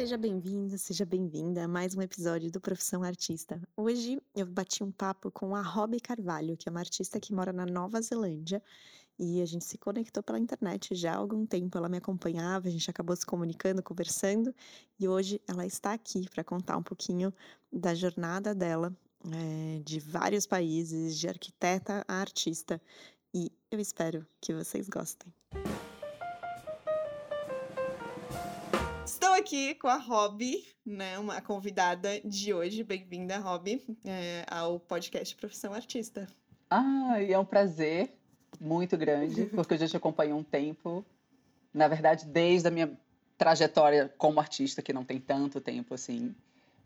Seja bem-vindo, seja bem-vinda a mais um episódio do Profissão Artista. Hoje eu bati um papo com a Robbie Carvalho, que é uma artista que mora na Nova Zelândia e a gente se conectou pela internet já há algum tempo. Ela me acompanhava, a gente acabou se comunicando, conversando e hoje ela está aqui para contar um pouquinho da jornada dela é, de vários países, de arquiteta a artista. E eu espero que vocês gostem. Aqui com a Rob, né, uma convidada de hoje. Bem-vinda, Rob, é, ao podcast Profissão Artista. Ah, e é um prazer muito grande, porque eu já te acompanho um tempo. Na verdade, desde a minha trajetória como artista, que não tem tanto tempo assim.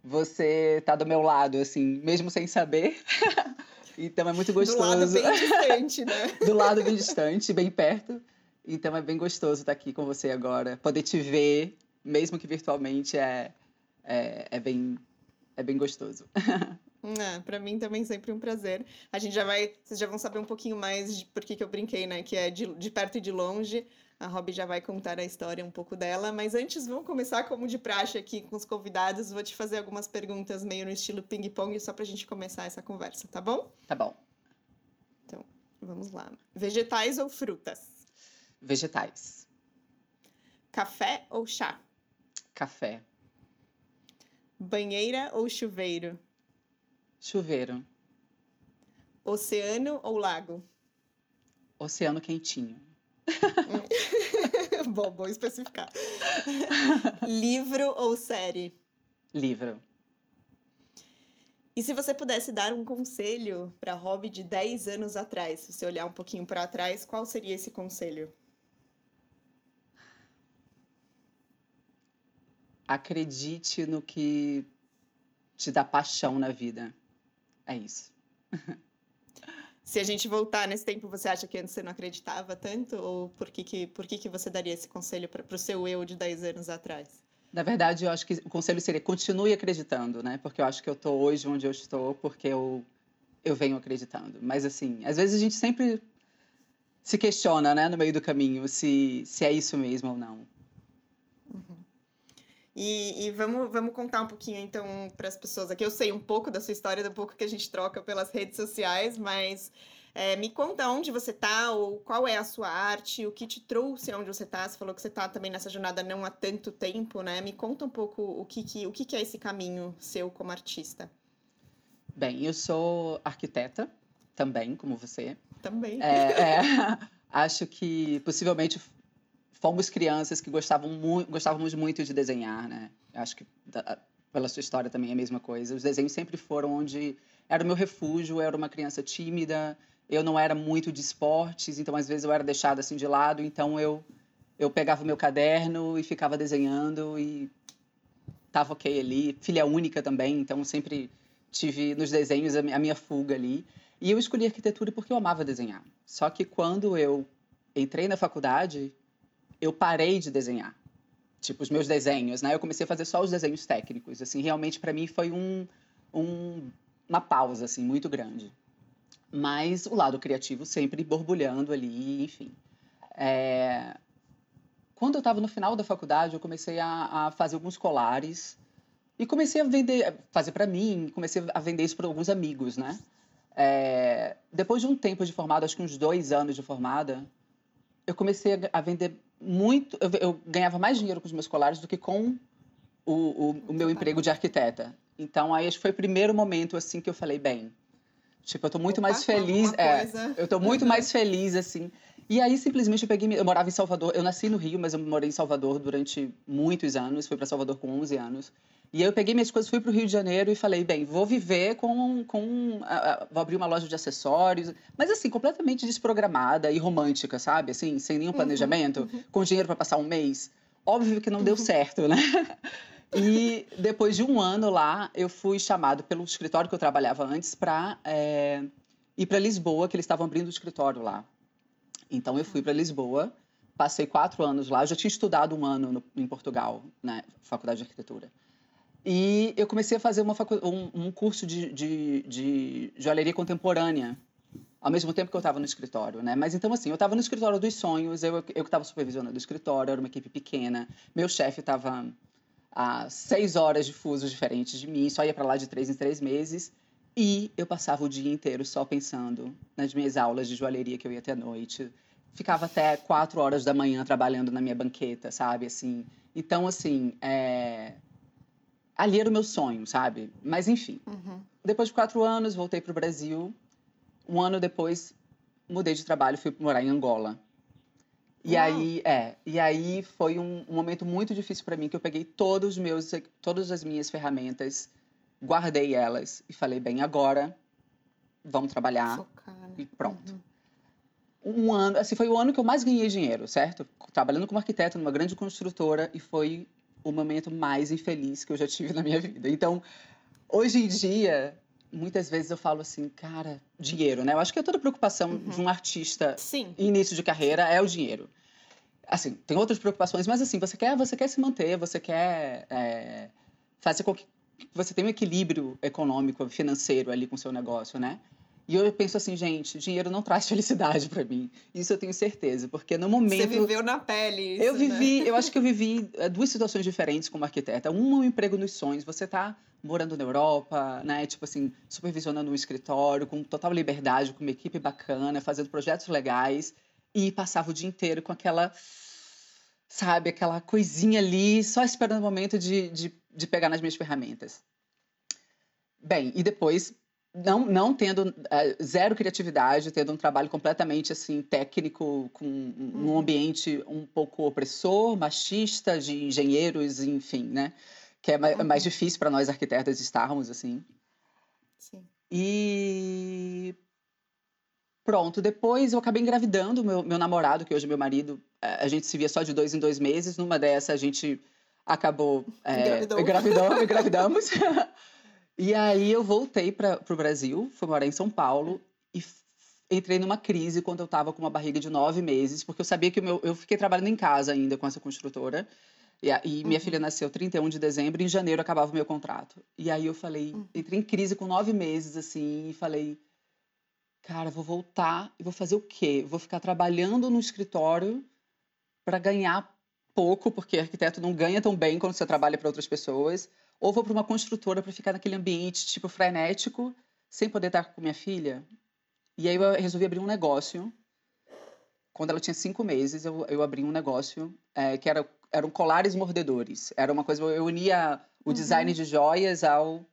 Você tá do meu lado, assim, mesmo sem saber. então é muito gostoso. Do lado bem distante, né? do lado bem distante, bem perto. Então é bem gostoso estar aqui com você agora. Poder te ver, mesmo que virtualmente, é, é, é bem, é bem gostoso. É, para mim também sempre um prazer. A gente já vai, vocês já vão saber um pouquinho mais de por que, que eu brinquei, né? Que é de, de perto e de longe. A Rob já vai contar a história um pouco dela, mas antes vamos começar como de praxe aqui com os convidados. Vou te fazer algumas perguntas meio no estilo ping-pong só pra gente começar essa conversa, tá bom? Tá bom. Então, vamos lá. Vegetais ou frutas? Vegetais. Café ou chá? Café. Banheira ou chuveiro? Chuveiro. Oceano ou lago? Oceano quentinho. bom, bom especificar. Livro ou série? Livro. E se você pudesse dar um conselho para hobby de 10 anos atrás, se você olhar um pouquinho para trás, qual seria esse conselho? Acredite no que te dá paixão na vida. É isso. Se a gente voltar nesse tempo, você acha que antes você não acreditava tanto? Ou por que, que, por que, que você daria esse conselho para o seu eu de 10 anos atrás? Na verdade, eu acho que o conselho seria continue acreditando, né? Porque eu acho que eu estou hoje onde eu estou porque eu, eu venho acreditando. Mas, assim, às vezes a gente sempre se questiona, né, no meio do caminho, se, se é isso mesmo ou não. E, e, vamos, vamos contar um pouquinho, então, para as pessoas aqui. Eu sei um pouco da sua história, do pouco que a gente troca pelas redes sociais, mas é, me conta onde você está, ou qual é a sua arte, o que te trouxe aonde você está. Você falou que você está também nessa jornada não há tanto tempo, né? Me conta um pouco o que, que, o que, que é esse caminho seu como artista. Bem, eu sou arquiteta também, como você. Também. É, é, acho que possivelmente fomos crianças que gostavam mu gostávamos muito de desenhar, né? Acho que da, pela sua história também é a mesma coisa. Os desenhos sempre foram onde era o meu refúgio, eu era uma criança tímida, eu não era muito de esportes, então às vezes eu era deixada assim de lado, então eu eu pegava o meu caderno e ficava desenhando e tava ok ali. Filha única também, então sempre tive nos desenhos a minha fuga ali. E eu escolhi arquitetura porque eu amava desenhar. Só que quando eu entrei na faculdade, eu parei de desenhar. Tipo, os meus desenhos, né? Eu comecei a fazer só os desenhos técnicos. Assim, realmente para mim foi um, um, uma pausa, assim, muito grande. Mas o lado criativo sempre borbulhando ali, enfim. É... Quando eu estava no final da faculdade, eu comecei a, a fazer alguns colares e comecei a vender, fazer para mim, comecei a vender isso para alguns amigos, né? É... Depois de um tempo de formada, acho que uns dois anos de formada, eu comecei a vender muito. Eu, eu, ganhava mais dinheiro com os meus colares do que com o, o, o meu emprego de arquiteta. Então, aí acho que foi o primeiro momento assim que eu falei, bem, tipo, eu tô muito Opa, mais feliz. É, eu tô muito mais feliz, assim. E aí, simplesmente, eu peguei. Eu morava em Salvador. Eu nasci no Rio, mas eu morei em Salvador durante muitos anos. Fui para Salvador com 11 anos. E aí eu peguei minhas coisas, fui para o Rio de Janeiro e falei, bem, vou viver com, com vou abrir uma loja de acessórios, mas assim completamente desprogramada e romântica, sabe? Assim, sem nenhum uhum, planejamento, uhum, uhum. com dinheiro para passar um mês. Óbvio que não deu uhum. certo, né? E depois de um ano lá, eu fui chamado pelo escritório que eu trabalhava antes para é, eh, ir para Lisboa, que eles estavam abrindo o escritório lá. Então eu fui para Lisboa, passei quatro anos lá. Eu já tinha estudado um ano no, em Portugal, na né, faculdade de arquitetura. E eu comecei a fazer uma um, um, curso de, de, de joalheria contemporânea, ao mesmo tempo que eu estava no escritório, né? Mas então, assim, eu estava no escritório dos sonhos, eu, eu que estava supervisionando o escritório, era uma equipe pequena, meu chefe estava a seis horas de fusos diferentes de mim, só ia para lá de três em três meses. E eu passava o dia inteiro só pensando nas minhas aulas de joalheria que eu ia ter à noite. Ficava até quatro horas da manhã trabalhando na minha banqueta, sabe? Assim, então, assim, é... ali era o meu sonho, sabe? Mas, enfim. Uhum. Depois de quatro anos, voltei para o Brasil. Um ano depois, mudei de trabalho, fui morar em Angola. E Uau. aí, é, e aí foi um, um momento muito difícil para mim que eu peguei todos os meus, todas as minhas ferramentas, guardei elas e falei bem agora, vamos trabalhar Focar, né? e pronto. Uhum. Um ano, assim, foi o ano que eu mais ganhei dinheiro, certo? Trabalhando como arquiteto numa grande construtora e foi o momento mais infeliz que eu já tive na minha vida. Então, hoje em dia, muitas vezes eu falo assim, cara, dinheiro, né? Eu acho que é toda preocupação uhum. de um artista Sim. início de carreira é o dinheiro. Assim, tem outras preocupações, mas assim, você quer, você quer se manter, você quer é, fazer com que você tenha um equilíbrio econômico, financeiro ali com o seu negócio, né? E eu penso assim, gente, dinheiro não traz felicidade para mim. Isso eu tenho certeza, porque no momento. Você viveu na pele. Isso, eu né? vivi, né? eu acho que eu vivi eh, duas situações diferentes como arquiteta. Uma, um emprego nos sonhos. Você tá morando na Europa, né? Tipo assim, supervisionando um escritório com total liberdade, com uma equipe bacana, fazendo projetos legais e passava o dia inteiro com aquela, sabe, aquela coisinha ali, só esperando o momento de, de, de pegar nas minhas ferramentas. Bem, e depois não, não tendo uh, zero criatividade, tendo um trabalho completamente assim técnico, com um uhum. ambiente um pouco opressor, machista, de engenheiros, enfim, né? Que é mais, uhum. mais difícil para nós arquitetas estarmos assim. Sim. E pronto, depois eu acabei engravidando meu, meu namorado, que hoje é meu marido. A gente se via só de dois em dois meses. Numa dessa a gente acabou é, engravidou, engravidamos. E aí eu voltei para o Brasil, fui morar em São Paulo e entrei numa crise quando eu estava com uma barriga de nove meses, porque eu sabia que o meu, eu fiquei trabalhando em casa ainda com essa construtora. E, e minha uhum. filha nasceu 31 de dezembro, e em janeiro acabava o meu contrato. E aí eu falei, uhum. entrei em crise com nove meses, assim, e falei, cara, vou voltar e vou fazer o quê? Vou ficar trabalhando no escritório para ganhar pouco, porque arquiteto não ganha tão bem quando você trabalha para outras pessoas ou vou para uma construtora para ficar naquele ambiente tipo frenético, sem poder estar com minha filha. E aí eu resolvi abrir um negócio. Quando ela tinha cinco meses, eu, eu abri um negócio é, que era eram colares mordedores. Era uma coisa eu unia o uhum. design de joias ao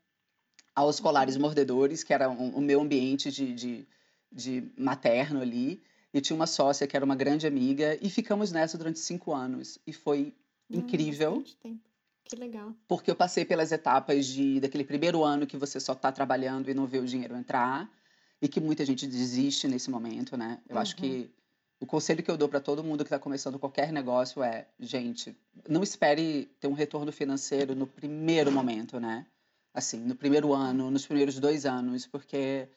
aos colares mordedores, que era um, o meu ambiente de, de, de materno ali. E tinha uma sócia que era uma grande amiga e ficamos nessa durante cinco anos e foi hum, incrível. tempo. Que legal. Porque eu passei pelas etapas de daquele primeiro ano que você só está trabalhando e não vê o dinheiro entrar e que muita gente desiste nesse momento, né? Eu uhum. acho que o conselho que eu dou para todo mundo que está começando qualquer negócio é, gente, não espere ter um retorno financeiro no primeiro momento, né? Assim, no primeiro ano, nos primeiros dois anos, porque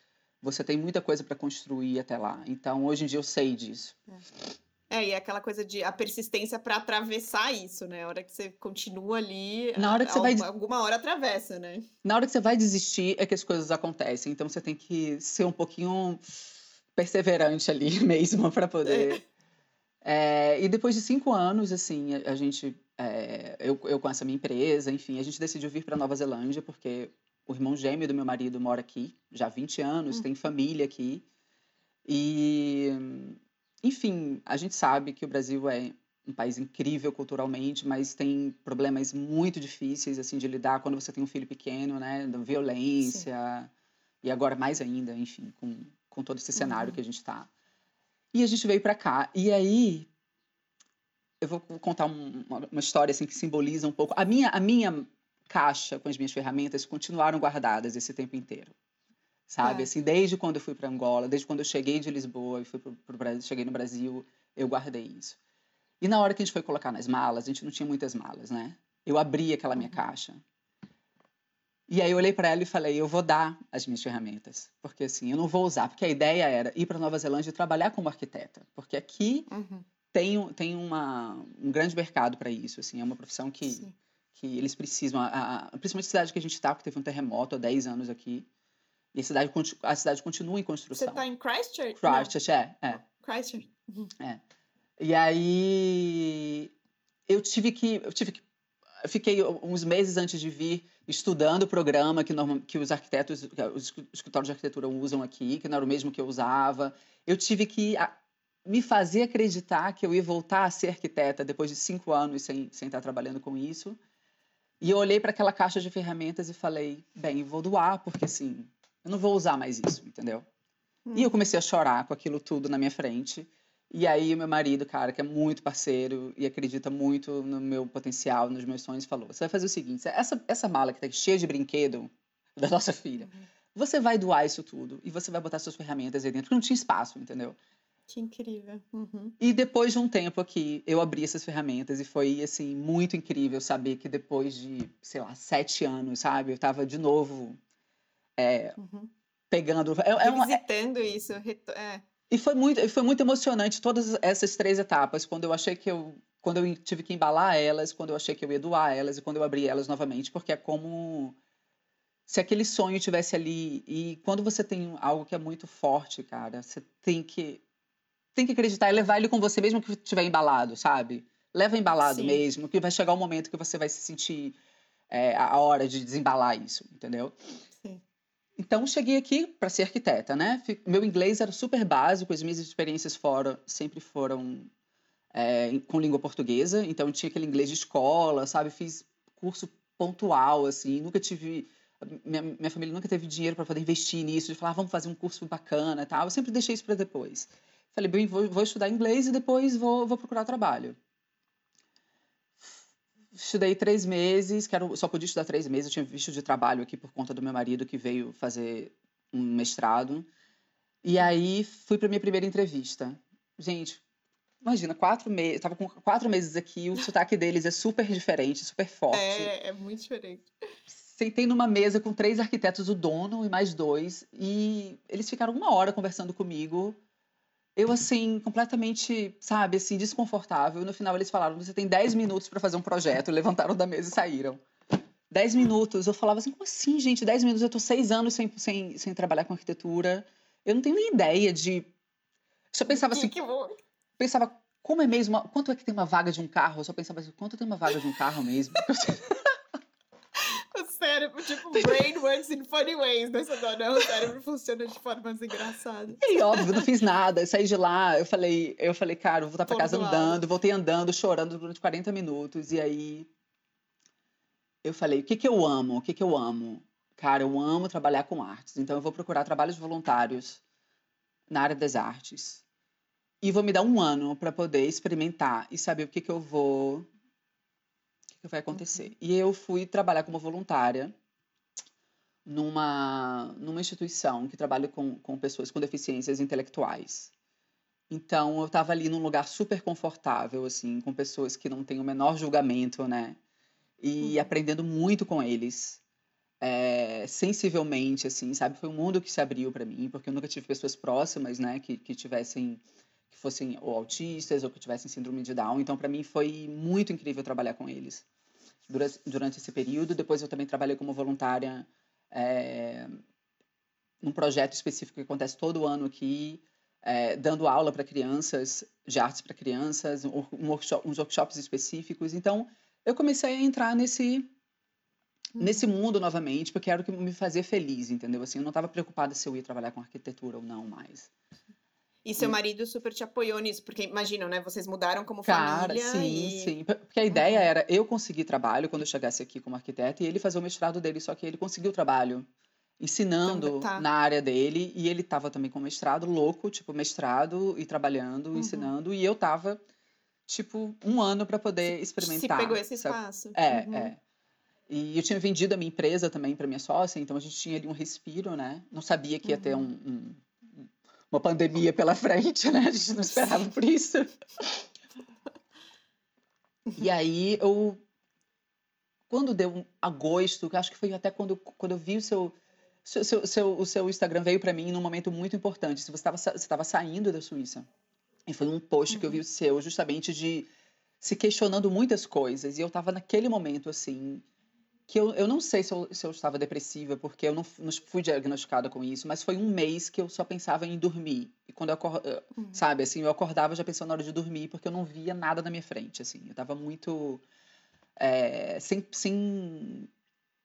você tem muita coisa para construir até lá. Então, hoje em dia eu sei disso. É. É, e é aquela coisa de a persistência para atravessar isso, né? A hora que você continua ali, na hora que você alguma, vai alguma hora atravessa, né? Na hora que você vai desistir é que as coisas acontecem. Então você tem que ser um pouquinho perseverante ali mesmo para poder. É. É, e depois de cinco anos, assim, a, a gente, é, eu, eu com essa minha empresa, enfim, a gente decidiu vir para Nova Zelândia porque o irmão gêmeo do meu marido mora aqui já há 20 anos, hum. tem família aqui. E enfim, a gente sabe que o Brasil é um país incrível culturalmente, mas tem problemas muito difíceis assim de lidar quando você tem um filho pequeno, né, da violência Sim. e agora mais ainda, enfim, com, com todo esse cenário uhum. que a gente está. E a gente veio para cá e aí eu vou contar uma, uma história assim que simboliza um pouco a minha a minha caixa com as minhas ferramentas continuaram guardadas esse tempo inteiro sabe? É. Assim, desde quando eu fui para Angola, desde quando eu cheguei de Lisboa e fui pro, pro Brasil, cheguei no Brasil, eu guardei isso. E na hora que a gente foi colocar nas malas, a gente não tinha muitas malas, né? Eu abri aquela minha uhum. caixa. E aí eu olhei para ela e falei, eu vou dar as minhas ferramentas, porque assim, eu não vou usar, porque a ideia era ir para Nova Zelândia e trabalhar como arquiteta, porque aqui uhum. tem, tem uma, um grande mercado para isso, assim, é uma profissão que, que eles precisam, a, a, principalmente a cidade que a gente está, porque teve um terremoto há 10 anos aqui, e a cidade, a cidade continua em construção. Você está em Christchurch? Christchurch, é, é. Christchurch. Uhum. É. E aí eu tive que eu tive que fiquei uns meses antes de vir estudando o programa que, norma, que os arquitetos, que os escritórios de arquitetura usam aqui, que não era o mesmo que eu usava. Eu tive que me fazer acreditar que eu ia voltar a ser arquiteta depois de cinco anos sem, sem estar trabalhando com isso. E eu olhei para aquela caixa de ferramentas e falei, bem, vou doar, porque assim, eu não vou usar mais isso, entendeu? Hum. E eu hum. comecei a chorar com aquilo tudo na minha frente. E aí, meu marido, cara, que é muito parceiro e acredita muito no meu potencial, nos meus sonhos, falou: você vai fazer o seguinte: essa, essa mala que tá cheia de brinquedo da nossa filha, uhum. você vai doar isso tudo e você vai botar suas ferramentas aí dentro, porque não tinha espaço, entendeu? Que incrível. Uhum. E depois de um tempo aqui, eu abri essas ferramentas e foi, assim, muito incrível saber que depois de, sei lá, sete anos, sabe? Eu tava de novo é, uhum. pegando... É, é uma, Visitando isso. É. E foi muito, foi muito emocionante todas essas três etapas, quando eu achei que eu... Quando eu tive que embalar elas, quando eu achei que eu ia doar elas e quando eu abri elas novamente, porque é como se aquele sonho tivesse ali. E quando você tem algo que é muito forte, cara, você tem que tem que acreditar e levar ele com você, mesmo que estiver embalado, sabe? Leva embalado Sim. mesmo, que vai chegar o um momento que você vai se sentir é, a hora de desembalar isso, entendeu? Então, cheguei aqui para ser arquiteta, né? Meu inglês era super básico, as minhas experiências fora sempre foram é, com língua portuguesa, então tinha aquele inglês de escola, sabe? Fiz curso pontual, assim, nunca tive. Minha, minha família nunca teve dinheiro para poder investir nisso, de falar, ah, vamos fazer um curso bacana tal. Eu sempre deixei isso para depois. Falei, bem, vou, vou estudar inglês e depois vou, vou procurar trabalho. Estudei três meses, que era, só podia estudar três meses. Eu tinha visto de trabalho aqui por conta do meu marido que veio fazer um mestrado. E aí fui para minha primeira entrevista. Gente, imagina, quatro meses. Tava com quatro meses aqui, o sotaque deles é super diferente, super forte. É, é muito diferente. Sentei numa mesa com três arquitetos, o dono e mais dois, e eles ficaram uma hora conversando comigo eu, assim, completamente, sabe, assim, desconfortável. No final eles falaram: você tem 10 minutos para fazer um projeto. Levantaram da mesa e saíram. 10 minutos. Eu falava assim: como assim, gente? 10 minutos? Eu tô seis anos sem, sem, sem trabalhar com arquitetura. Eu não tenho nem ideia de. Eu só pensava assim. Que pensava, como é mesmo? Quanto é que tem uma vaga de um carro? Eu só pensava assim: quanto tem uma vaga de um carro mesmo? cérebro, tipo, brain works in funny ways, né? Não, o cérebro funciona de formas engraçadas. E óbvio, não fiz nada. Eu saí de lá, eu falei, eu falei, cara, eu vou voltar pra casa andando, voltei andando, chorando durante 40 minutos. E aí eu falei, o que que eu amo? O que que eu amo? Cara, eu amo trabalhar com artes. Então eu vou procurar trabalhos voluntários na área das artes. E vou me dar um ano para poder experimentar e saber o que que eu vou que vai acontecer. Uhum. E eu fui trabalhar como voluntária numa, numa instituição que trabalha com, com pessoas com deficiências intelectuais. Então, eu estava ali num lugar super confortável, assim, com pessoas que não têm o menor julgamento, né? E uhum. aprendendo muito com eles, é, sensivelmente, assim, sabe? Foi um mundo que se abriu para mim, porque eu nunca tive pessoas próximas, né, que, que tivessem que fossem ou autistas ou que tivessem síndrome de Down. Então, para mim foi muito incrível trabalhar com eles durante, durante esse período. Depois eu também trabalhei como voluntária é, num projeto específico que acontece todo ano aqui, é, dando aula para crianças, de artes para crianças, um workshop, uns workshops específicos. Então, eu comecei a entrar nesse nesse mundo novamente, porque era o que me fazia feliz, entendeu? Assim, eu não estava preocupada se eu ia trabalhar com arquitetura ou não mais. E seu marido super te apoiou nisso, porque imaginam, né? Vocês mudaram como Cara, família. Sim, e... sim. Porque a ideia uhum. era eu conseguir trabalho quando eu chegasse aqui como arquiteto e ele fazer o mestrado dele, só que ele conseguiu trabalho ensinando então, tá. na área dele e ele estava também com mestrado louco, tipo mestrado e trabalhando, uhum. ensinando e eu tava tipo um ano para poder experimentar. Se pegou esse espaço. É, uhum. é. E eu tinha vendido a minha empresa também para minha sócia, então a gente tinha ali um respiro, né? Não sabia que ia ter uhum. um, um uma pandemia pela frente, né? A gente não esperava por isso. E aí eu quando deu agosto, acho que foi até quando, quando eu vi o seu, seu, seu, o seu Instagram veio para mim num momento muito importante. Você estava você estava saindo da Suíça. E foi um post uhum. que eu vi o seu justamente de se questionando muitas coisas. E eu estava naquele momento assim, que eu, eu não sei se eu, se eu estava depressiva, porque eu não, não fui diagnosticada com isso, mas foi um mês que eu só pensava em dormir. E quando eu, uhum. sabe, assim, eu acordava já pensando na hora de dormir, porque eu não via nada na minha frente, assim. Eu estava muito é, sem, sem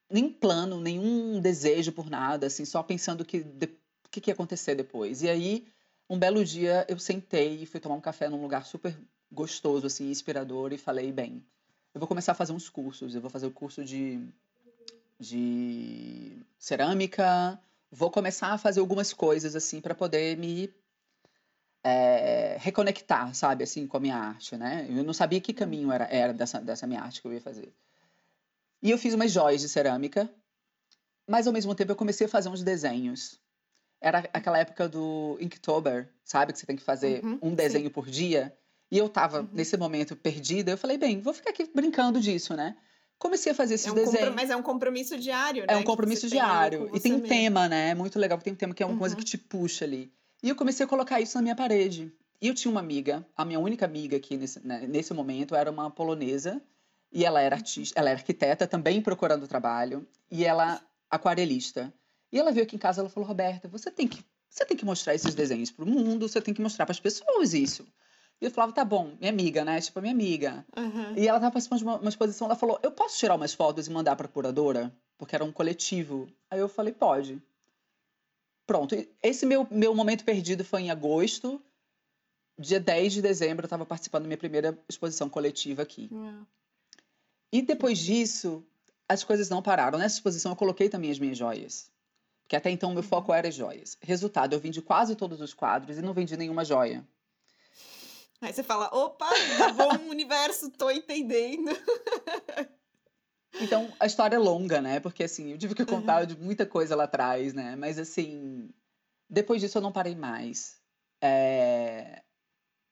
nem plano, nenhum desejo por nada, assim, só pensando que o que, que ia acontecer depois. E aí, um belo dia, eu sentei e fui tomar um café num lugar super gostoso, assim, inspirador, e falei, bem, eu vou começar a fazer uns cursos. Eu vou fazer o curso de, de cerâmica, vou começar a fazer algumas coisas, assim, para poder me é, reconectar, sabe, assim, com a minha arte, né? Eu não sabia que caminho era, era dessa, dessa minha arte que eu ia fazer. E eu fiz umas joias de cerâmica, mas ao mesmo tempo eu comecei a fazer uns desenhos. Era aquela época do Inktober, sabe? Que você tem que fazer uhum, um desenho sim. por dia. E eu tava, uhum. nesse momento, perdida. Eu falei, bem, vou ficar aqui brincando disso, né? Comecei a fazer esses é um desenhos. Mas é um compromisso diário, né? É um compromisso diário. E tem um tema, né? É muito legal, porque tem um tema que é uma uhum. coisa que te puxa ali. E eu comecei a colocar isso na minha parede. E eu tinha uma amiga, a minha única amiga aqui nesse, né, nesse momento era uma polonesa. E ela era artista, ela era arquiteta, também procurando trabalho. E ela aquarelista. E ela veio aqui em casa, ela falou: "Roberta, você tem que você tem que mostrar esses desenhos para o mundo, você tem que mostrar para as pessoas isso". E eu falava: "Tá bom, minha amiga, né? Tipo, minha amiga". Uhum. E ela estava participando de uma, uma, exposição, ela falou: "Eu posso tirar umas fotos e mandar para a curadora?" Porque era um coletivo. Aí eu falei: "Pode". Pronto, esse meu, meu momento perdido foi em agosto. Dia 10 de dezembro eu estava participando da minha primeira exposição coletiva aqui. Uhum. E depois disso, as coisas não pararam. Nessa exposição eu coloquei também as minhas joias. Porque até então meu foco era joias. Resultado, eu vendi quase todos os quadros e não vendi nenhuma joia. Aí você fala, opa, tá bom, universo, tô entendendo. Então, a história é longa, né? Porque, assim, eu tive que contar uhum. de muita coisa lá atrás, né? Mas, assim, depois disso eu não parei mais. É...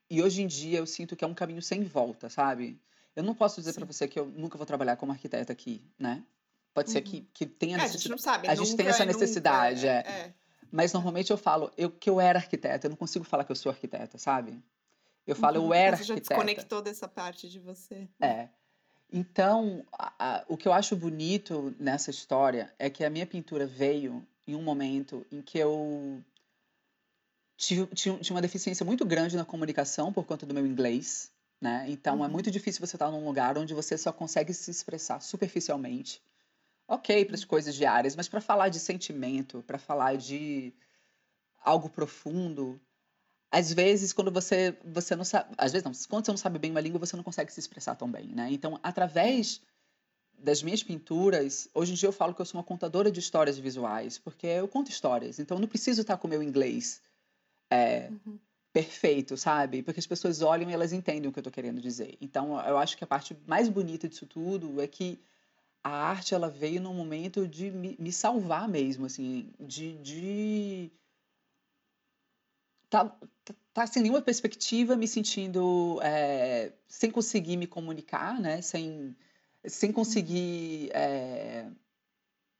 E hoje em dia eu sinto que é um caminho sem volta, sabe? Eu não posso dizer para você que eu nunca vou trabalhar como arquiteta aqui, né? Pode ser que, uhum. que tenha necessidade. É, a gente não sabe. A gente tem essa necessidade, nunca, é. é. Mas normalmente eu falo eu, que eu era arquiteta. Eu não consigo falar que eu sou arquiteta, sabe? Eu falo, uhum. eu era você arquiteta. Já desconectou dessa parte de você. É. Então, a, a, o que eu acho bonito nessa história é que a minha pintura veio em um momento em que eu tinha, tinha, tinha uma deficiência muito grande na comunicação por conta do meu inglês. Né? Então é uhum. é muito difícil você estar num lugar onde você só consegue se expressar superficialmente. Ok, para as uhum. coisas diárias, mas para falar de sentimento, para falar de algo profundo, às vezes quando você você não sabe, às vezes não, quando você não sabe bem uma língua, você não consegue se expressar tão bem, né? Então, através das minhas pinturas, hoje em dia eu falo que eu sou uma contadora de histórias visuais, porque eu conto histórias, então eu não preciso estar com o meu inglês é, uhum perfeito, sabe? Porque as pessoas olham e elas entendem o que eu estou querendo dizer. Então, eu acho que a parte mais bonita disso tudo é que a arte ela veio num momento de me, me salvar mesmo, assim, de, de tá, tá, sem nenhuma perspectiva, me sentindo é, sem conseguir me comunicar, né? Sem, sem conseguir é,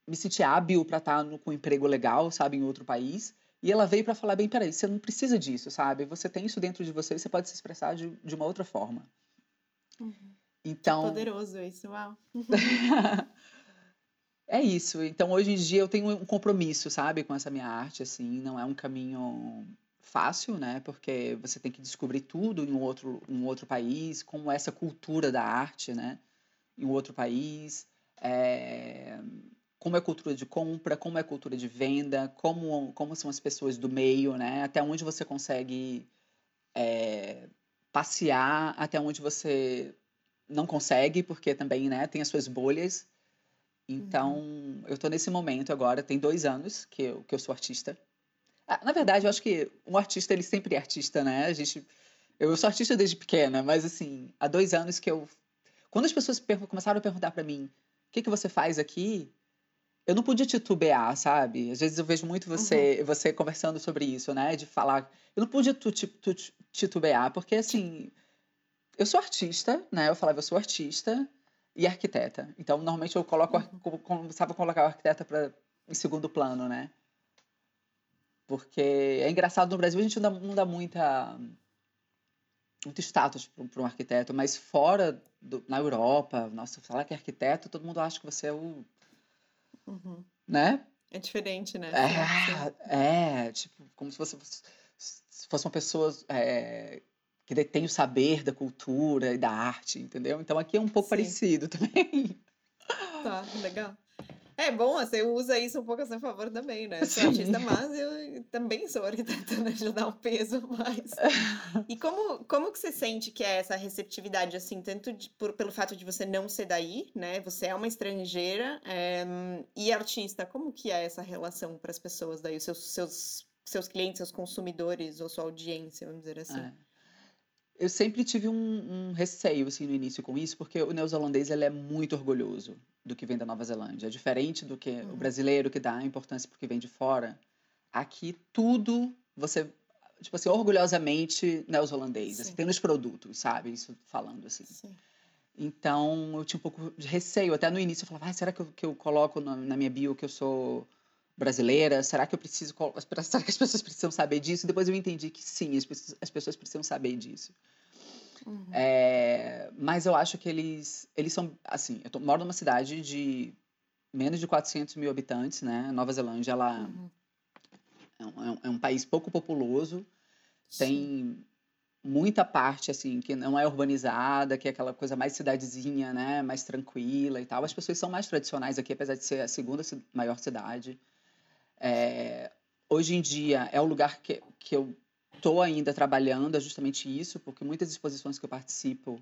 me sentir hábil para estar tá com um emprego legal, sabe, em outro país. E ela veio para falar: bem, peraí, você não precisa disso, sabe? Você tem isso dentro de você e você pode se expressar de, de uma outra forma. Uhum. Então. Que poderoso isso, uau. é isso. Então, hoje em dia, eu tenho um compromisso, sabe, com essa minha arte, assim. Não é um caminho fácil, né? Porque você tem que descobrir tudo em um outro, um outro país, como essa cultura da arte, né? Em um outro país. É como é a cultura de compra, como é a cultura de venda, como, como são as pessoas do meio, né? Até onde você consegue é, passear, até onde você não consegue, porque também né, tem as suas bolhas. Então, uhum. eu estou nesse momento agora, tem dois anos que eu, que eu sou artista. Ah, na verdade, eu acho que um artista, ele sempre é artista, né? A gente, eu sou artista desde pequena, mas assim, há dois anos que eu... Quando as pessoas começaram a perguntar para mim, o que, que você faz aqui? eu não podia titubear, sabe? Às vezes eu vejo muito você, uhum. você conversando sobre isso, né? De falar. Eu não podia tu, tu, titubear, porque assim. Eu sou artista, né? Eu falava, eu sou artista e arquiteta. Então, normalmente eu coloco, uhum. começava a colocar o arquiteta pra, em segundo plano, né? Porque é engraçado, no Brasil a gente não dá, não dá muita, muito status para um arquiteto, mas fora, do, na Europa, nossa, falar que é arquiteto, todo mundo acha que você é o Uhum. Né? É diferente, né? É, é, tipo, como se você se fosse uma pessoa é, que detém o saber da cultura e da arte, entendeu? Então aqui é um pouco Sim. parecido também. Tá, legal. É bom, você usa isso um pouco a seu favor também, né? Sou Sim. artista, mas eu também sou arquiteta, né? Já dá um peso mais. E como, como que você sente que é essa receptividade, assim, tanto de- por- pelo fato de você não ser daí, né? Você é uma estrangeira, eh, e artista, como que é essa relação para as pessoas daí, os seus, seus, seus clientes, seus consumidores ou sua audiência, vamos dizer assim? É. Eu sempre tive um, um receio assim no início com isso, porque o neozelandês ele é muito orgulhoso do que vem da Nova Zelândia, diferente do que o Uhum. brasileiro que dá importância porque vem de fora. Aqui tudo você tipo assim orgulhosamente neozelandês, assim, Sim. tem nos produtos, sabe? Isso falando assim. Sim. Então eu tinha um pouco de receio. Até no início eu falava, ah, será que eu, que eu coloco na, na minha bio que eu sou brasileira? Será que eu preciso. Será que as pessoas precisam saber disso? E depois eu entendi que sim, as pessoas, as pessoas precisam saber disso. Uhum. É, mas eu acho que eles, eles são. Assim, eu tô- moro numa cidade de menos de 400 mil habitantes, né? Nova Zelândia, ela Uhum. é um, é um- é país pouco populoso, Sim. tem muita parte assim que não é urbanizada, que é aquela coisa mais cidadezinha, né, mais tranquila e tal. As pessoas são mais tradicionais aqui, apesar de ser a segunda maior cidade. É, hoje em dia é o lugar que, que eu tô ainda trabalhando, é justamente isso, porque muitas exposições que eu participo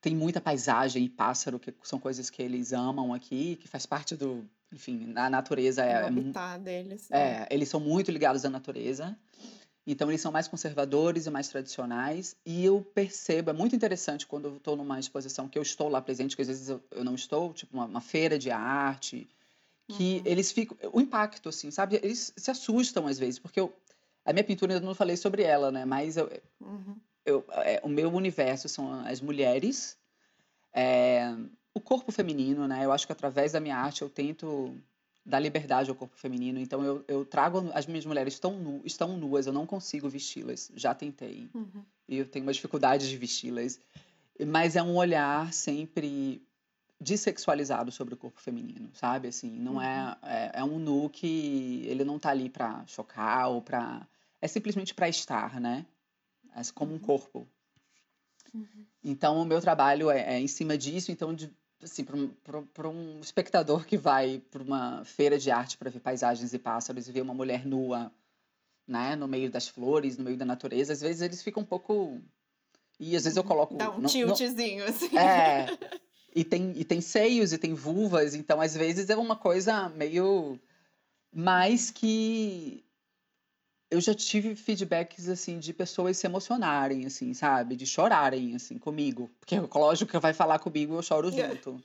tem muita paisagem e pássaro, que são coisas que eles amam aqui, que faz parte do, enfim, a natureza O é, é deles. É. é, eles são muito ligados à natureza. Então, eles são mais conservadores e mais tradicionais. E eu percebo, é muito interessante quando eu estou numa exposição que eu estou lá presente, que às vezes eu, eu não estou, tipo uma, uma feira de arte, que Uhum. eles ficam. O impacto, assim, sabe? Eles se assustam às vezes, porque eu, a minha pintura eu não falei sobre ela, né? Mas eu, Uhum. eu, é, o meu universo são as mulheres, é, o corpo feminino, né? Eu acho que através da minha arte eu tento dar liberdade ao corpo feminino. Então eu, eu trago as minhas mulheres estão nu, estão nuas, eu não consigo vesti-las. Já tentei Uhum. e eu tenho uma dificuldade de vesti-las. Mas é um olhar sempre dessexualizado sobre o corpo feminino, sabe? Assim, não Uhum. é, é é um nu que ele não tá ali para chocar ou para é simplesmente para estar, né? É como um Uhum. corpo. Uhum. Então, o meu trabalho é, é em cima disso. Então, de, assim, para um, pra- pra um espectador que vai para uma feira de arte para ver paisagens e pássaros e ver uma mulher nua, né, no meio das flores, no meio da natureza, às vezes eles ficam um pouco. E às vezes eu Uhum. coloco. Dá um tiltzinho, assim. é. E tem, e tem seios e tem vulvas, então às vezes é uma coisa meio. Mais que. Eu já tive feedbacks, assim, de pessoas se emocionarem, assim, sabe? De chorarem, assim, comigo. Porque, lógico, que vai falar comigo eu choro É. junto.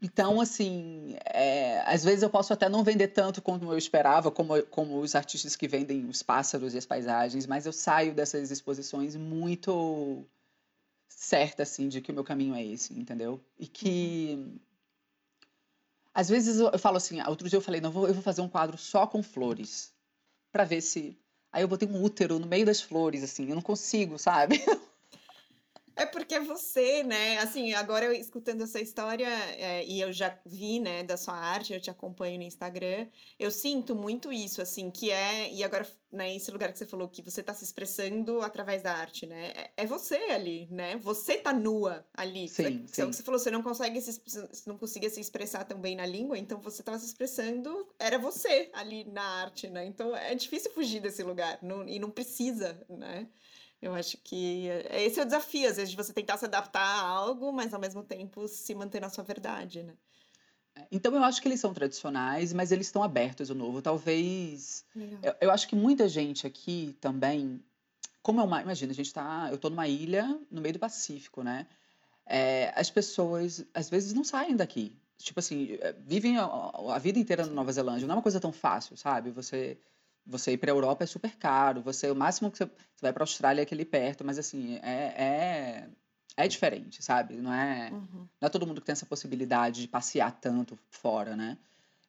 Então, assim, é, às vezes eu posso até não vender tanto como eu esperava, como, como os artistas que vendem os pássaros e as paisagens, mas eu saio dessas exposições muito certa, assim, de que o meu caminho é esse, entendeu? E que. Às vezes eu, falo assim, ah, outro dia eu falei, não, eu vou, eu vou fazer um quadro só com flores, pra ver se. Aí eu botei um útero no meio das flores, assim, eu não consigo, sabe? É porque é você, né? Assim, agora eu escutando essa história, é, e eu já vi, né, da sua arte, eu te acompanho no Instagram, eu sinto muito isso, assim, que é, e agora, né, esse lugar que você falou que você tá se expressando através da arte, né? É, é você ali, né? Você tá nua ali. Sim, É, que é o sim. que você falou, você não consegue se, não conseguia se expressar tão bem na língua, então você tava se expressando, era você ali na arte, né? Então é difícil fugir desse lugar, não- e não precisa, né? Eu acho que é- esse é o desafio, às vezes, de você tentar se adaptar a algo, mas ao mesmo tempo se manter na sua verdade, né? Então eu acho que eles são tradicionais, mas eles estão abertos ao novo. Talvez. Eu, eu acho que muita gente aqui também. Como é uma. Imagina, a gente tá. Eu tô numa ilha no meio do Pacífico, né? É, as pessoas às vezes não saem daqui. Tipo assim, é, vivem a, a vida inteira na Nova Zelândia. Não é uma coisa tão fácil, sabe? Você. Você ir para a Europa é super caro. Você, o máximo que você, você vai para a Austrália é aquele perto, mas assim, é, é, é diferente, sabe? Não é, Uhum. não é todo mundo que tem essa possibilidade de passear tanto fora, né?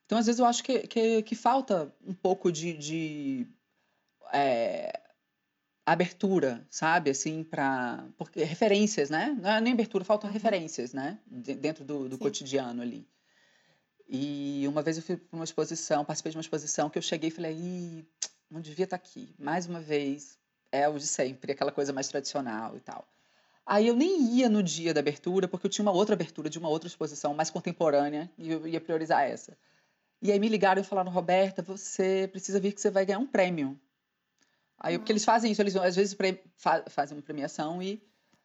Então, às vezes, eu acho que, que, que falta um pouco de, de é, abertura, sabe? Assim, para Porque referências, né? Não é nem abertura, faltam Uhum. referências, né? De- dentro do, do cotidiano ali. E uma vez eu fui para uma exposição, participei de uma exposição que eu cheguei e falei, Ih, não devia estar aqui. Mais uma vez, é o de sempre, aquela coisa mais tradicional e tal. Aí eu nem ia no dia da abertura, porque eu tinha uma outra abertura de uma outra exposição mais contemporânea e eu ia priorizar essa. E aí me ligaram e falaram, Roberta, você precisa vir que você vai ganhar um prêmio. Aí, porque eles fazem isso, eles às vezes fazem uma premiação e.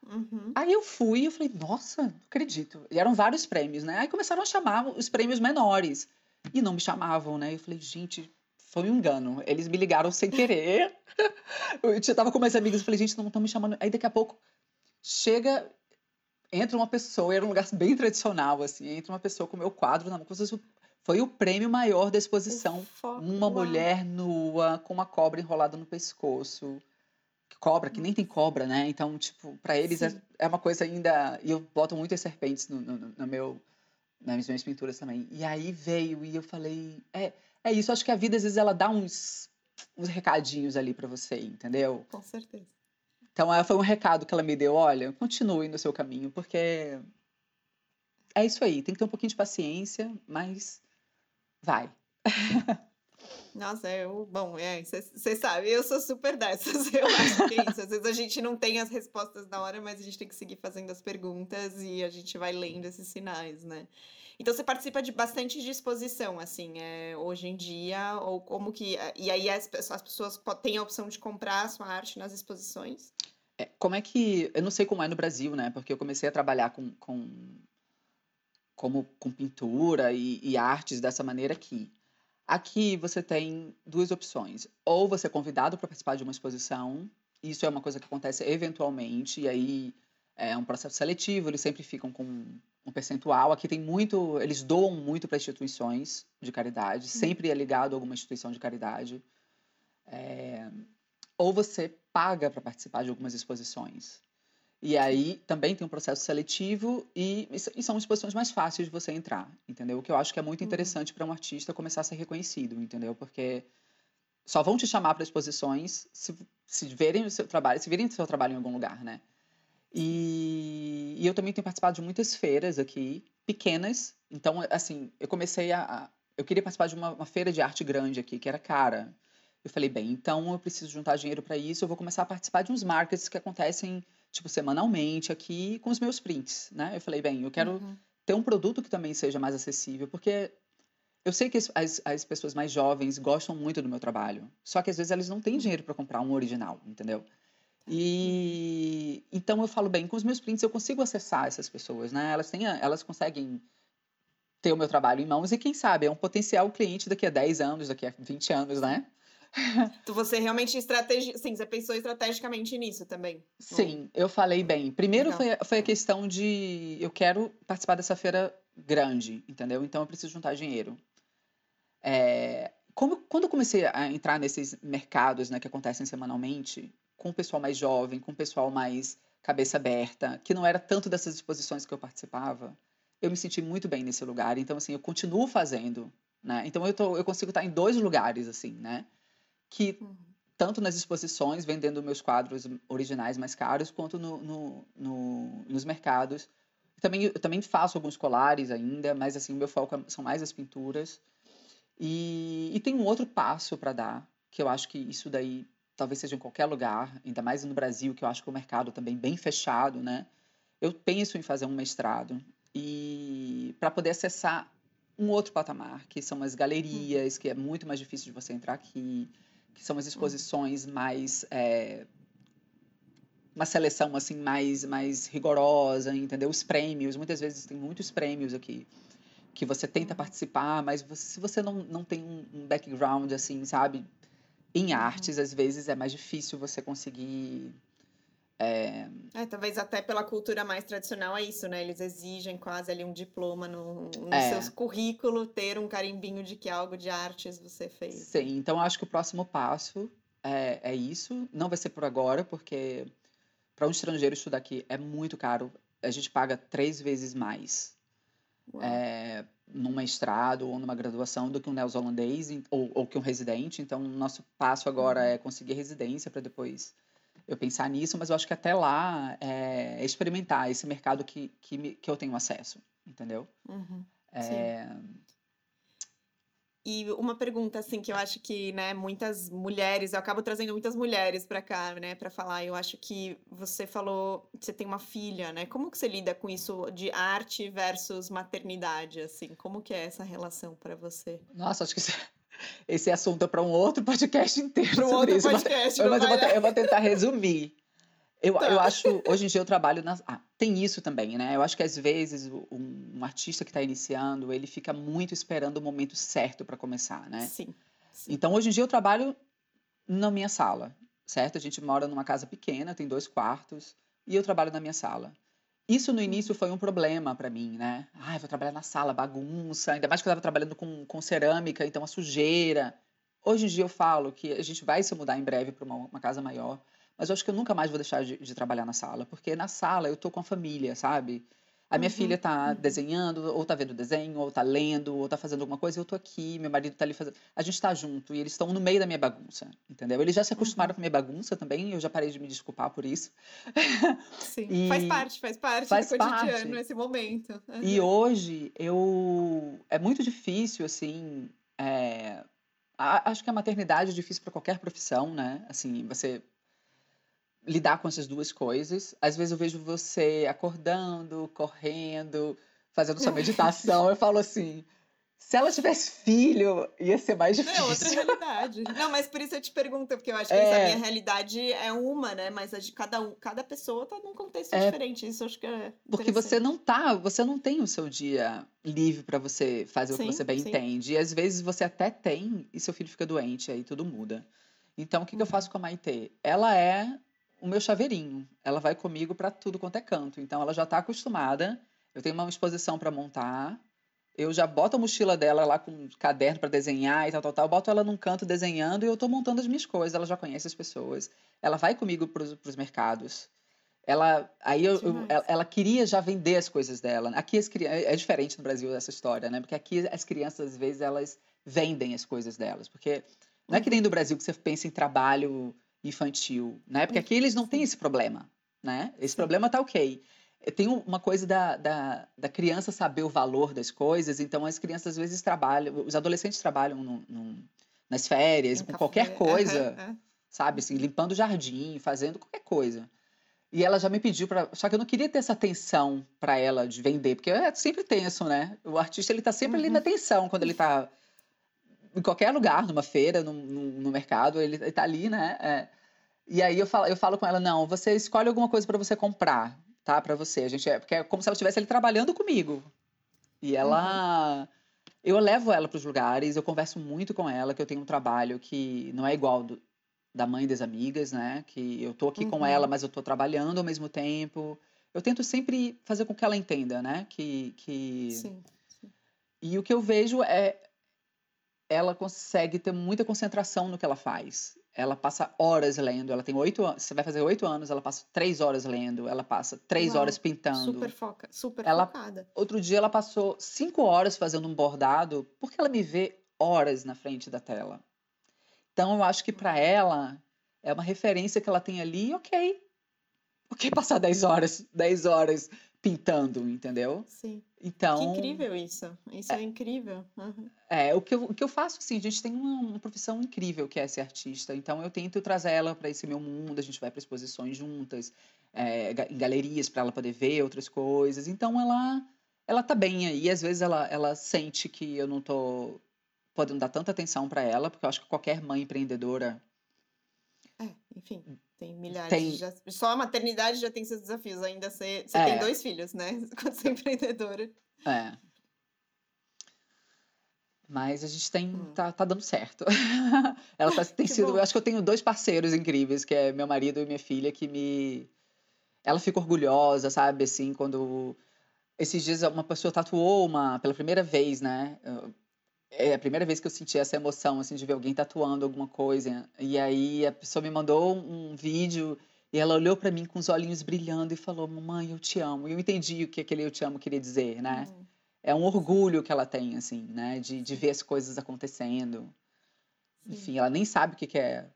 Uhum. Aí eu fui e eu falei, nossa, não acredito. E eram vários prêmios, né? Aí começaram a chamar os prêmios menores. E não me chamavam, né? Eu falei, gente, foi um engano. Eles me ligaram sem querer. eu tava com meus amigos e falei, gente, não estão me chamando. Aí daqui a pouco chega, entra uma pessoa, era um lugar bem tradicional, assim, entra uma pessoa com o meu quadro na mão, foi o prêmio maior da exposição. Ufa, uma uau. mulher nua, com uma cobra enrolada no pescoço. Cobra, que nem tem cobra, né? Então, tipo, para eles é, é, uma coisa ainda. E eu boto muitas serpentes no, no, no meu, nas minhas pinturas também. E aí veio e eu falei: é, é isso, acho que a vida às vezes ela dá uns, uns recadinhos ali para você, entendeu? Com certeza. Então, foi um recado que ela me deu: olha, continue no seu caminho, porque é isso aí, tem que ter um pouquinho de paciência, mas vai. Nossa, eu, bom, é, você sabe, eu sou super dessas, eu acho que é isso. Às vezes a gente não tem as respostas na hora, mas a gente tem que seguir fazendo as perguntas e a gente vai lendo esses sinais, né? Então você participa de bastante de exposição, assim, é, hoje em dia, ou como que. E aí as, as pessoas têm a opção de comprar a sua arte nas exposições? É, como é que. Eu não sei como é no Brasil, né? Porque eu comecei a trabalhar com, com, como, com pintura e, e artes dessa maneira aqui. Aqui você tem duas opções. Ou você é convidado para participar de uma exposição, isso é uma coisa que acontece eventualmente, e aí é um processo seletivo, eles sempre ficam com um percentual. Aqui tem muito, eles doam muito para instituições de caridade, uhum. sempre é ligado a alguma instituição de caridade. É, ou você paga para participar de algumas exposições. E aí também tem um processo seletivo e, e, são exposições mais fáceis de você entrar, entendeu? O que eu acho que é muito uhum. interessante uhum. para um artista começar a ser reconhecido, entendeu? Porque só vão te chamar para exposições se, se verem o seu trabalho, se virem o seu trabalho em algum lugar, né? E, e, eu também tenho participado de muitas feiras aqui, pequenas. Então, assim, eu comecei a. a eu queria participar de uma, uma, feira de arte grande aqui, que era cara. Eu falei, bem, então eu preciso juntar dinheiro para isso. Eu vou começar a participar de uns markets que acontecem, tipo, semanalmente aqui com os meus prints, né? Eu falei, bem, eu quero uhum. ter um produto que também seja mais acessível, porque eu sei que as, as pessoas mais jovens gostam muito do meu trabalho, só que às vezes elas não têm dinheiro para comprar um original, entendeu? E então eu falo bem, com os meus prints eu consigo acessar essas pessoas, né? Elas têm, elas conseguem ter o meu trabalho em mãos e quem sabe é um potencial cliente daqui a 10 anos, daqui a 20 anos, né? Você realmente sim, você pensou estrategicamente nisso também. Sim, eu falei bem. Primeiro foi, foi a questão de eu quero participar dessa feira grande, entendeu? Então eu preciso juntar dinheiro. É, como, quando eu comecei a entrar nesses mercados né, que acontecem semanalmente, com o pessoal mais jovem, com o pessoal mais cabeça aberta, que não era tanto dessas exposições que eu participava, eu me senti muito bem nesse lugar. Então, assim, eu continuo fazendo, né? Então, eu, tô, eu consigo estar em dois lugares, assim, né? Que uhum. tanto nas exposições, vendendo meus quadros originais mais caros, quanto no, no, no, nos mercados. Também, eu também faço alguns colares ainda, mas, assim, o meu foco é, são mais as pinturas. E, e tem um outro passo para dar, que eu acho que isso daí talvez seja em qualquer lugar, ainda mais no Brasil, que eu acho que o mercado também bem fechado, né? Eu penso em fazer um mestrado e para poder acessar um outro patamar, que são as galerias, que é muito mais difícil de você entrar aqui, que são as exposições mais é, uma seleção assim mais mais rigorosa, entendeu? Os prêmios, muitas vezes tem muitos prêmios aqui que você tenta participar, mas você, se você não, não tem um background assim, sabe, em uhum. artes, às vezes é mais difícil você conseguir. É... É, talvez até pela cultura mais tradicional é isso, né? Eles exigem quase ali um diploma no, no é. seu currículo, ter um carimbinho de que algo de artes você fez. Sim, então acho que o próximo passo é, é isso. Não vai ser por agora, porque para um estrangeiro estudar aqui é muito caro. A gente paga três vezes mais. É, num mestrado ou numa graduação do que um neozelandês ou, ou que um residente. Então, nosso passo agora uhum. é conseguir residência para depois eu pensar nisso, mas eu acho que até lá é experimentar esse mercado que, que, me, que eu tenho acesso, entendeu? Uhum. É... E uma pergunta, assim, que eu acho que, né, muitas mulheres, eu acabo trazendo muitas mulheres para cá, né, para falar. Eu acho que você falou que você tem uma filha, né? Como que você lida com isso de arte versus maternidade, assim? Como que é essa relação para você? Nossa, acho que esse assunto é para um outro podcast inteiro Para um sobre outro isso. Mas, podcast, mas não eu, vou, eu vou tentar resumir. Eu, Tá. eu acho, hoje em dia eu trabalho na. Ah, tem isso também, né? Eu acho que às vezes um, um artista que está iniciando, ele fica muito esperando o momento certo para começar, né? Sim, sim. Então, hoje em dia eu trabalho na minha sala, certo? A gente mora numa casa pequena, tem dois quartos, e eu trabalho na minha sala. Isso no início foi um problema para mim, né? Ai, vou trabalhar na sala, bagunça, ainda mais que eu estava trabalhando com, com cerâmica, então a sujeira. Hoje em dia eu falo que a gente vai se mudar em breve para uma, uma casa maior, mas eu acho que eu nunca mais vou deixar de, de trabalhar na sala, porque na sala eu tô com a família, sabe? A minha Uhum, filha tá uhum. desenhando, ou tá vendo desenho, ou tá lendo, ou tá fazendo alguma coisa, e eu tô aqui, meu marido tá ali fazendo. A gente tá junto e eles estão no meio da minha bagunça, entendeu? Eles já se acostumaram Uhum. com a minha bagunça também, eu já parei de me desculpar por isso. Sim, faz E parte, faz parte faz do cotidiano parte. esse momento. E Aham. hoje eu é muito difícil assim, é, acho que a maternidade é difícil para qualquer profissão, né? Assim, você lidar com essas duas coisas. Às vezes eu vejo você acordando, correndo, fazendo sua meditação. Eu falo assim, se ela tivesse filho, ia ser mais É outra difícil. realidade. Não, mas por isso eu te pergunto, porque eu acho que essa É. minha realidade é uma, né? Mas a de cada um, cada pessoa tá num contexto É. diferente. Isso eu acho que é Porque você não tá, você não tem o seu dia livre para você fazer o que Sim, você bem sim. entende. E às vezes você até tem e seu filho fica doente, aí tudo muda. Então o que, que eu Uhum. faço com a Maitê? Ela é o meu chaveirinho. Ela vai comigo para tudo quanto é canto. Então ela já tá acostumada. Eu tenho uma exposição para montar. Eu já boto a mochila dela lá com um caderno para desenhar e tal, tal, tal. Boto ela num canto desenhando e eu tô montando as minhas coisas. Ela já conhece as pessoas. Ela vai comigo pros, pros mercados. Ela, aí eu, eu- ela, ela queria já vender as coisas dela. Aqui as crianças, é diferente no Brasil essa história, né? Porque aqui as crianças às vezes elas vendem as coisas delas, porque não é que nem Uhum. no Brasil que você pensa em trabalho infantil, né? Porque aqui eles não têm esse problema, né? Esse problema tá ok. Tem um- uma coisa da, da, da criança saber o valor das coisas, então as crianças às vezes trabalham, os adolescentes trabalham num- num- nas férias, com qualquer coisa, é. sabe? Assim, limpando o jardim, fazendo qualquer coisa. E ela já me pediu para, só que eu não queria ter essa atenção para ela de vender, porque é sempre tenso, né? O artista ele tá sempre ali na Uhum. tensão quando ele tá em qualquer lugar, numa feira, no, mercado, ele, ele tá ali, né? É. E aí eu falo, eu falo com ela, não, você escolhe alguma coisa para você comprar, tá? Para você. A gente é, porque é como se ela estivesse ali trabalhando comigo. E Uhum. ela eu levo ela para os lugares, eu converso muito com ela, que eu tenho um trabalho que não é igual do, da mãe das amigas, né? Que eu tô aqui com ela, Uhum. mas eu tô trabalhando ao mesmo tempo. Eu tento sempre fazer com que ela entenda, né? Que, que... Sim. E o que eu vejo é ela consegue ter muita concentração no que ela faz. Ela passa horas lendo. Ela tem oito anos. Você vai fazer oito anos, ela passa três horas lendo. Ela passa três Uau, horas pintando. Super foca, super Ela- focada. Outro dia ela passou cinco horas fazendo um bordado porque ela me vê horas na frente da tela. Então eu acho que para ela é uma referência que ela tem ali, ok. Ok passar 10 horas, 10 horas pintando, entendeu? Sim. Então, Que incrível isso. Isso é, incrível. Uhum. é, o que eu, o que eu faço, assim, a gente tem uma, uma profissão incrível que é ser artista. Então eu tento trazer ela para esse meu mundo, a gente vai para exposições juntas, é, em galerias para ela poder ver outras coisas. Então ela ela tá bem aí, às vezes ela, ela sente que eu não tô podendo dar tanta atenção para ela, porque eu acho que qualquer mãe empreendedora É, enfim, tem milhares. Tem- Já, só a maternidade já tem seus desafios. Ainda você, você É. tem dois filhos, né? Quando você é empreendedora. é. Mas a gente tem Hum. tá, tá dando certo. ela tá, tem Que sido, bom. eu acho que eu tenho dois parceiros incríveis, que é meu marido e minha filha, que me ela fica orgulhosa, sabe, assim, quando esses dias uma pessoa tatuou uma pela primeira vez, né? É a primeira vez que eu senti essa emoção, assim, de ver alguém tatuando alguma coisa. E aí a pessoa me mandou um vídeo e ela olhou pra mim com os olhinhos brilhando e falou: "Mamãe, eu te amo". E eu entendi o que aquele eu te amo queria dizer, né? Hum, É um orgulho que ela tem, assim, né? De, de ver as coisas acontecendo. sim. Enfim, ela nem sabe o que, que é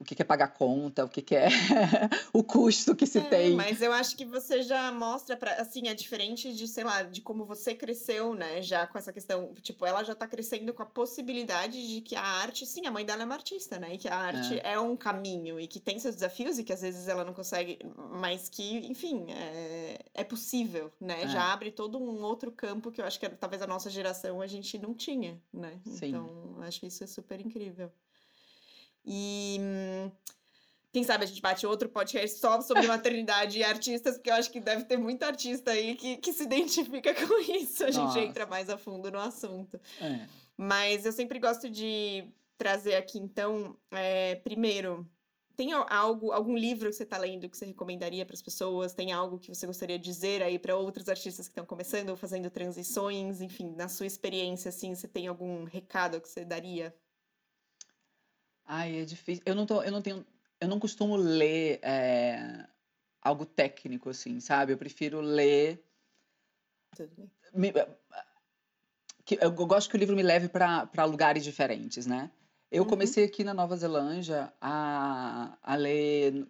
o que, é pagar conta, o que, é o custo que se é, tem. Mas eu acho que você já mostra para assim, é diferente de, sei lá, de como você cresceu, né? Já com essa questão, tipo, ela já tá crescendo com a possibilidade de que a arte, sim, a mãe dela é uma artista, né? E que a arte é, é um caminho e que tem seus desafios e que às vezes ela não consegue, mas que, enfim, é, é possível, né? É. Já abre todo um outro campo que eu acho que talvez a nossa geração a gente não tinha, né? Sim. Então, acho isso é super incrível. E quem sabe a gente bate outro podcast só sobre maternidade e artistas, porque eu acho que deve ter muito artista aí que, que se identifica com isso. A Nossa. gente entra mais a fundo no assunto. É. Mas eu sempre gosto de trazer aqui, então, é, primeiro, tem algo, algum livro que você está lendo que você recomendaria para as pessoas? Tem algo que você gostaria de dizer aí para outros artistas que estão começando ou fazendo transições? Enfim, na sua experiência, assim, você tem algum recado que você daria? Ai, é difícil. Eu não tô, eu não tenho, eu não costumo ler é, algo técnico assim, sabe? Eu prefiro ler. Tudo bem. Que, eu gosto que o livro me leve para lugares diferentes, né? Eu uhum. comecei aqui na Nova Zelândia a, a ler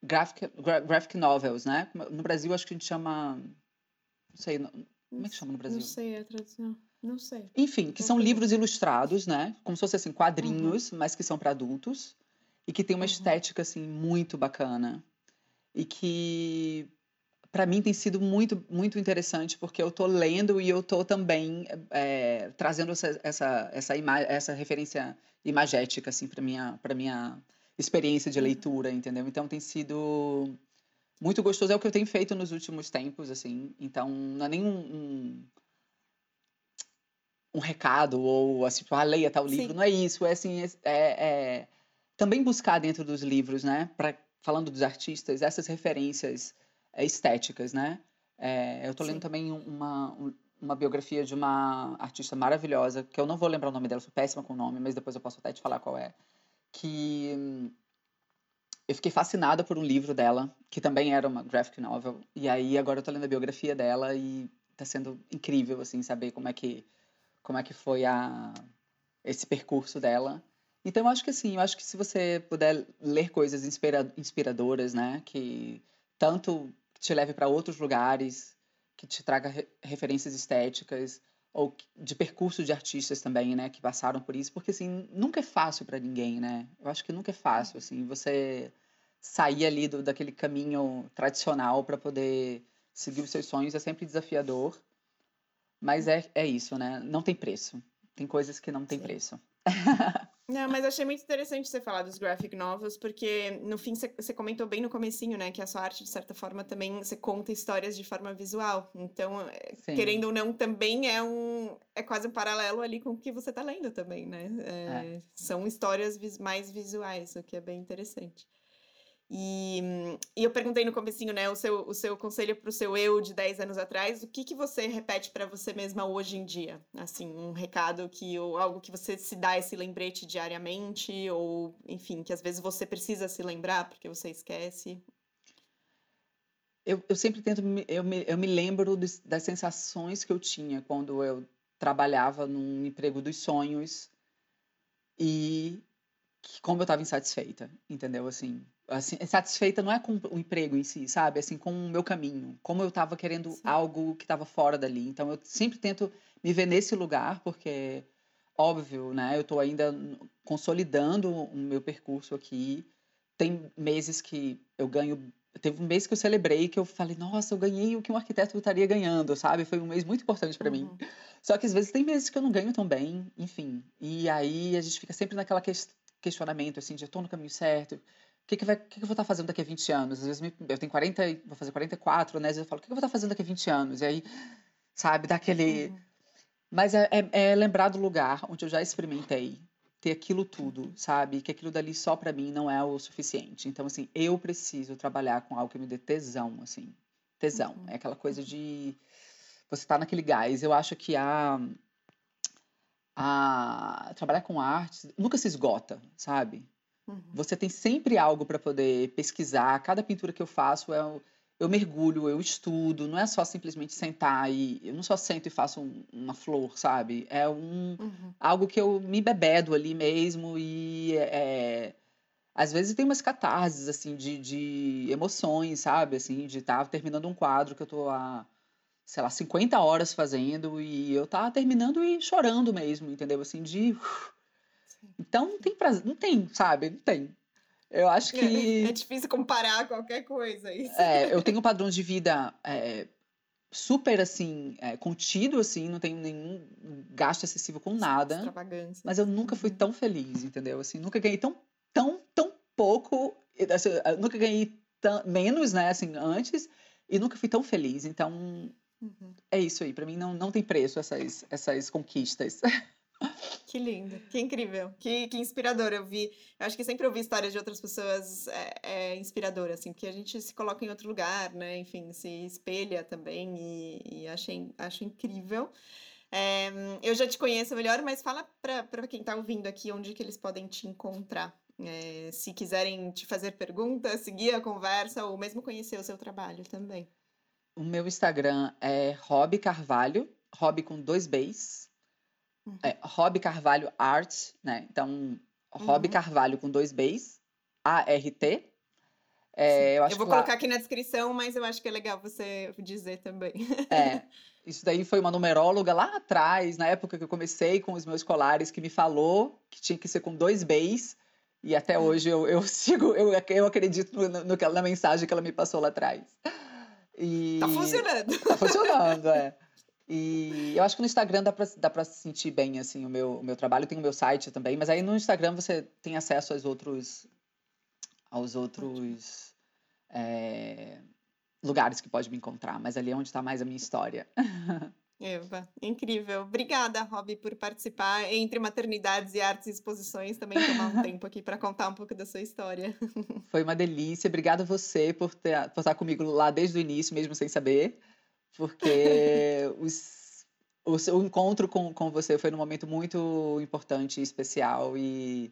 graphic, graphic novels, né? No Brasil acho que a gente chama. Não sei, como é que chama no Brasil? Não sei a tradução. Não sei. Enfim, que são livros ilustrados, né? Como se fossem assim, quadrinhos, uhum. mas que são para adultos. E que tem uma uhum. estética, assim, muito bacana. E que, para mim, tem sido muito, muito interessante, porque eu tô lendo e eu tô também é, trazendo essa, essa, essa, essa referência imagética, assim, para minha, pra minha experiência de uhum. leitura, entendeu? Então, tem sido muito gostoso. É o que eu tenho feito nos últimos tempos, assim. Então, não é nenhum... Um, um recado ou assim, tipo, ah, leia tal livro. Sim. Não é isso, é assim, é, é, também buscar dentro dos livros, né, pra, falando dos artistas, essas referências é, estéticas, né. É, eu estou lendo também uma, uma biografia de uma artista maravilhosa, que eu não vou lembrar o nome dela, sou péssima com o nome, mas depois eu posso até te falar qual é, que eu fiquei fascinada por um livro dela, que também era uma graphic novel, e aí agora eu tô lendo a biografia dela e tá sendo incrível, assim, saber como é que como é que foi a, esse percurso dela. Então, eu acho que assim, eu acho que se você puder ler coisas inspira, inspiradoras, né, que tanto te leve para outros lugares, que te traga re, referências estéticas, ou de percurso de artistas também, né, que passaram por isso, porque assim, nunca é fácil para ninguém, né? Eu acho que nunca é fácil, assim, você sair ali do, daquele caminho tradicional para poder seguir os seus sonhos é sempre desafiador. Mas é, é isso, né? Não tem preço. Tem coisas que não tem Sim. preço. Não, mas achei muito interessante você falar dos graphic novels, porque no fim você comentou bem no comecinho, né, que a sua arte, de certa forma, também você conta histórias de forma visual. Então, é, Sim. querendo ou não, também é um. É quase um paralelo ali com o que você está lendo também, né? É, é. São histórias mais visuais, o que é bem interessante. E, e eu perguntei no comecinho, né, o seu, o seu conselho para o seu eu de 10 anos atrás, o que, que você repete para você mesma hoje em dia? Assim, um recado que, ou algo que você se dá esse lembrete diariamente, ou, enfim, que às vezes você precisa se lembrar porque você esquece? Eu, eu sempre tento, eu me, eu me lembro das sensações que eu tinha quando eu trabalhava num emprego dos sonhos e como eu estava insatisfeita, entendeu? Assim, assim, satisfeita não é com o emprego em si, sabe? Assim, com o meu caminho, como eu estava querendo Sim. algo que estava fora dali. Então eu sempre tento me ver nesse lugar, porque óbvio, né? Eu estou ainda consolidando o meu percurso aqui. Tem meses que eu ganho teve um mês que eu celebrei que eu falei, nossa, eu ganhei o que um arquiteto estaria ganhando, sabe? Foi um mês muito importante para uhum. mim. Só que às vezes tem meses que eu não ganho tão bem, enfim. E aí a gente fica sempre naquela questionamento, assim, de eu tô no caminho certo, o que, que, vai, que, que eu vou estar fazendo daqui a 20 anos? Às vezes me, eu tenho 40, vou fazer 44, né? Às vezes eu falo, o que, que eu vou estar fazendo daqui a 20 anos? E aí, sabe, daquele. Uhum. Mas é, é, é, lembrar do lugar onde eu já experimentei ter aquilo tudo, sabe? Que aquilo dali só para mim não é o suficiente. Então, assim, eu preciso trabalhar com algo que me dê tesão, assim. Tesão. Uhum. É aquela coisa de você estar tá naquele gás. Eu acho que a, a trabalhar com arte nunca se esgota, sabe? Uhum. Você tem sempre algo para poder pesquisar. Cada pintura que eu faço é eu mergulho, eu estudo, não é só simplesmente sentar e eu não só sento e faço um, uma flor, sabe? É um uhum. algo que eu me bebedo ali mesmo e é, às vezes tem umas catarses, assim, de, de emoções, sabe? Assim, de estar tá terminando um quadro que eu tô há, sei lá, 50 horas fazendo e eu tá terminando e chorando mesmo, entendeu? Assim, de. Então não tem prazer, não tem, sabe? Não tem. Eu acho é, que. É, é difícil comparar qualquer coisa. Isso. É, eu tenho um padrão de vida é, super assim, é, contido, assim, não tenho nenhum gasto excessivo com nada. Mas eu nunca fui uhum. tão feliz, entendeu? Assim, nunca ganhei tão tão, tão pouco, assim, nunca ganhei tão, menos, né, assim, antes, e nunca fui tão feliz. Então, uhum. é isso aí. Para mim, não, não tem preço essas, essas conquistas. Que lindo, que incrível, que, que inspirador. Eu vi, eu acho que sempre ouvi histórias de outras pessoas é, é inspirador, assim, porque a gente se coloca em outro lugar, né? Enfim, se espelha também e, e achei, acho incrível. É, eu já te conheço melhor, mas fala para quem está ouvindo aqui onde que eles podem te encontrar. É, se quiserem te fazer perguntas, seguir a conversa ou mesmo conhecer o seu trabalho também. O meu Instagram é Rob Carvalho, Rob com dois Bs. Uhum. É, Rob Carvalho Art, né? Então, Rob uhum. Carvalho com dois Bs, A-R-T. É, eu, eu, vou colocar lá... aqui na descrição, mas eu acho que é legal você dizer também. É, isso daí foi uma numeróloga lá atrás, na época que eu comecei com os meus colares, que me falou que tinha que ser com dois Bs. E até hum. hoje eu, eu sigo, eu, eu acredito no, no, na mensagem que ela me passou lá atrás. E... Tá funcionando. Tá funcionando, é. E eu acho que no Instagram dá pra, dá pra sentir bem, assim, o meu, o meu trabalho. Tem o meu site também, mas aí no Instagram você tem acesso aos outros... aos outros... É, lugares que pode me encontrar. Mas ali é onde está mais a minha história. Eva, incrível. Obrigada, Rob, por participar. Entre maternidades e artes e exposições, também tomar um tempo aqui para contar um pouco da sua história. Foi uma delícia. Obrigada a você por, ter, por estar comigo lá desde o início, mesmo sem saber. Porque os, o seu encontro com, com você foi num momento muito importante e especial e,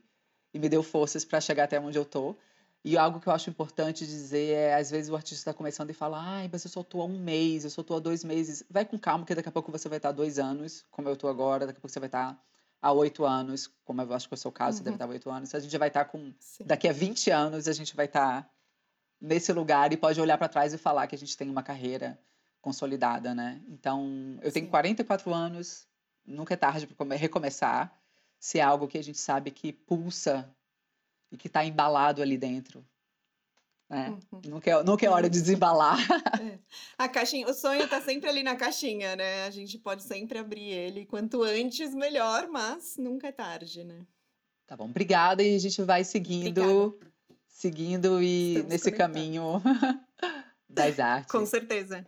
e me deu forças para chegar até onde eu estou. E algo que eu acho importante dizer é, às vezes o artista está começando e fala, ai, mas eu só estou há um mês, eu só estou há dois meses. Vai com calma, porque daqui a pouco você vai estar há dois anos, como eu estou agora, daqui a pouco você vai estar há oito anos, como eu acho que é o seu caso, uhum. você deve uhum. estar há oito anos. A gente já vai estar com, Sim. daqui a 20 anos, a gente vai estar nesse lugar e pode olhar para trás e falar que a gente tem uma carreira consolidada, né? Então, eu Sim. tenho 44 anos, nunca é tarde para recomeçar, se é algo que a gente sabe que pulsa e que está embalado ali dentro. Né? Uhum. Nunca, é, nunca é hora de desembalar. É. A caixinha, o sonho está sempre ali na caixinha, né? A gente pode sempre abrir ele. Quanto antes, melhor, mas nunca é tarde, né? Tá bom, obrigada. E a gente vai seguindo, obrigada. seguindo e Estamos nesse caminho das artes. Com certeza.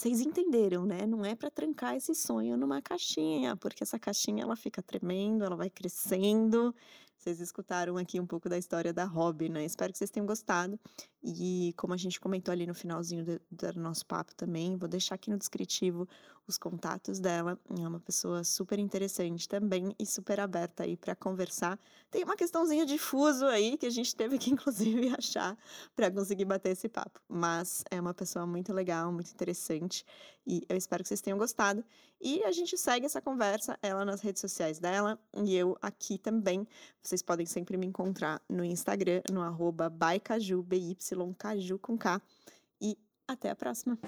Vocês entenderam, né? Não é para trancar esse sonho numa caixinha, porque essa caixinha ela fica tremendo, ela vai crescendo. Vocês escutaram aqui um pouco da história da Rob, né? Espero que vocês tenham gostado. E como a gente comentou ali no finalzinho do, nosso papo também, vou deixar aqui no descritivo os contatos dela. É uma pessoa super interessante também e super aberta aí para conversar. Tem uma questãozinha de fuso aí que a gente teve que inclusive achar para conseguir bater esse papo, mas é uma pessoa muito legal, muito interessante e eu espero que vocês tenham gostado. E a gente segue essa conversa, ela nas redes sociais dela e eu aqui também. Vocês podem sempre me encontrar no Instagram, no arroba Caju com K. E até a próxima!